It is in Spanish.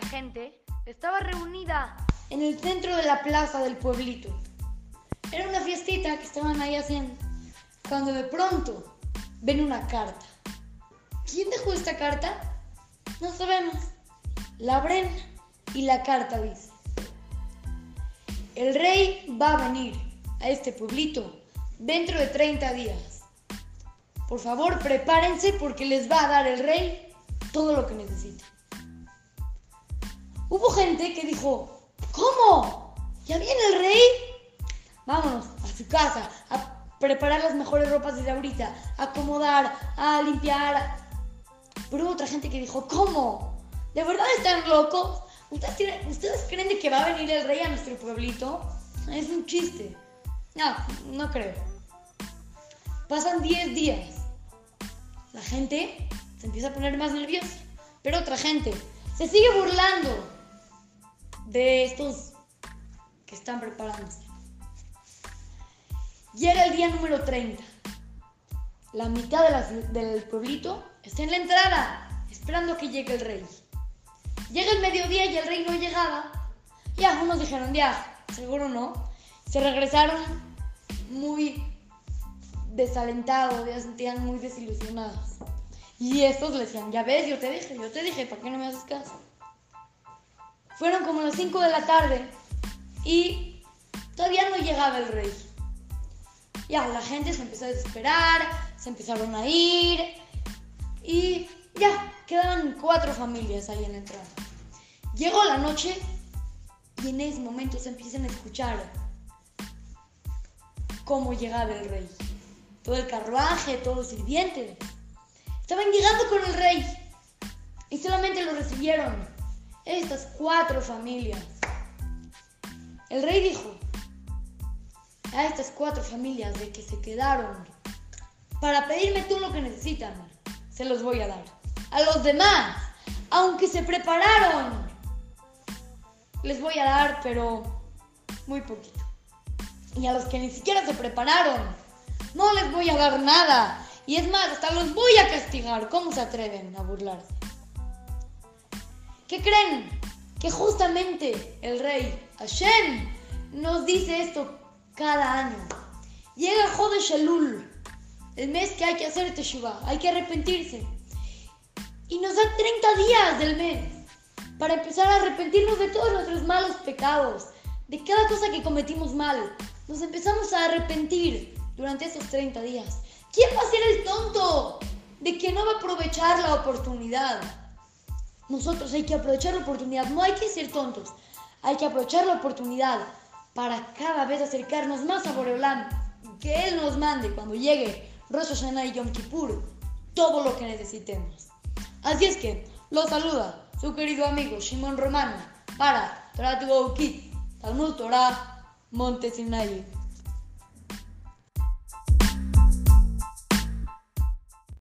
gente estaba reunida en el centro de la plaza del pueblito. Era una fiestita que estaban ahí haciendo, cuando de pronto ven una carta. ¿Quién dejó esta carta? No sabemos. La abren y la carta dice, el rey va a venir a este pueblito dentro de 30 días. Por favor, prepárense porque les va a dar el rey todo lo que necesitan. Hubo gente que dijo, ¿cómo? ¿Ya viene el rey? Vámonos a su casa, a preparar las mejores ropas desde ahorita, a acomodar, a limpiar. Pero hubo otra gente que dijo, ¿cómo? ¿De verdad están locos? ¿Ustedes, ¿Ustedes creen que va a venir el rey a nuestro pueblito? Es un chiste. No, no creo. Pasan 10 días. La gente se empieza a poner más nerviosa. Pero otra gente se sigue burlando de estos que están preparándose. Llega el día número 30. La mitad del pueblito está en la entrada, esperando que llegue el rey. Llega el mediodía y el rey no llegaba. Y algunos dijeron, ya, seguro no. Se regresaron muy desalentados, ya sentían muy desilusionados. Y estos le decían, ya ves, yo te dije, yo te dije, ¿para qué no me haces caso? Fueron como las 5 de la tarde y todavía no llegaba el rey. Ya, la gente se empezó a desesperar, se empezaron a ir y ya, quedaban cuatro familias ahí en la entrada. Llegó la noche y en ese momento se empiezan a escuchar cómo llegaba el rey. Todo el carruaje, todos los sirvientes. Estaban llegando con el rey y solamente lo recibieron estas cuatro familias. El rey dijo a estas cuatro familias de que se quedaron para pedirme tú lo que necesitan, se los voy a dar. A los demás, aunque se prepararon, les voy a dar, pero muy poquito. Y a los que ni siquiera se prepararon, no les voy a dar nada. Y es más, hasta los voy a castigar. ¿Cómo se atreven a burlarse? ¿Qué creen? Que justamente el rey Hashem nos dice esto cada año. Llega Jodesh Elul, el mes que hay que hacer Teshuvah, hay que arrepentirse. Y nos da 30 días del mes para empezar a arrepentirnos de todos nuestros malos pecados, de cada cosa que cometimos mal. Nos empezamos a arrepentir durante esos 30 días. ¿Quién va a ser el tonto de que no va a aprovechar la oportunidad? Nosotros hay que aprovechar la oportunidad, no hay que ser tontos, hay que aprovechar la oportunidad para cada vez acercarnos más a Boreolam y que Él nos mande cuando llegue Rosh Hashanah y Yom Kippur todo lo que necesitemos. Así es que lo saluda su querido amigo Shimon Romano para Torah to Go Talmud Torah Monte Sinai.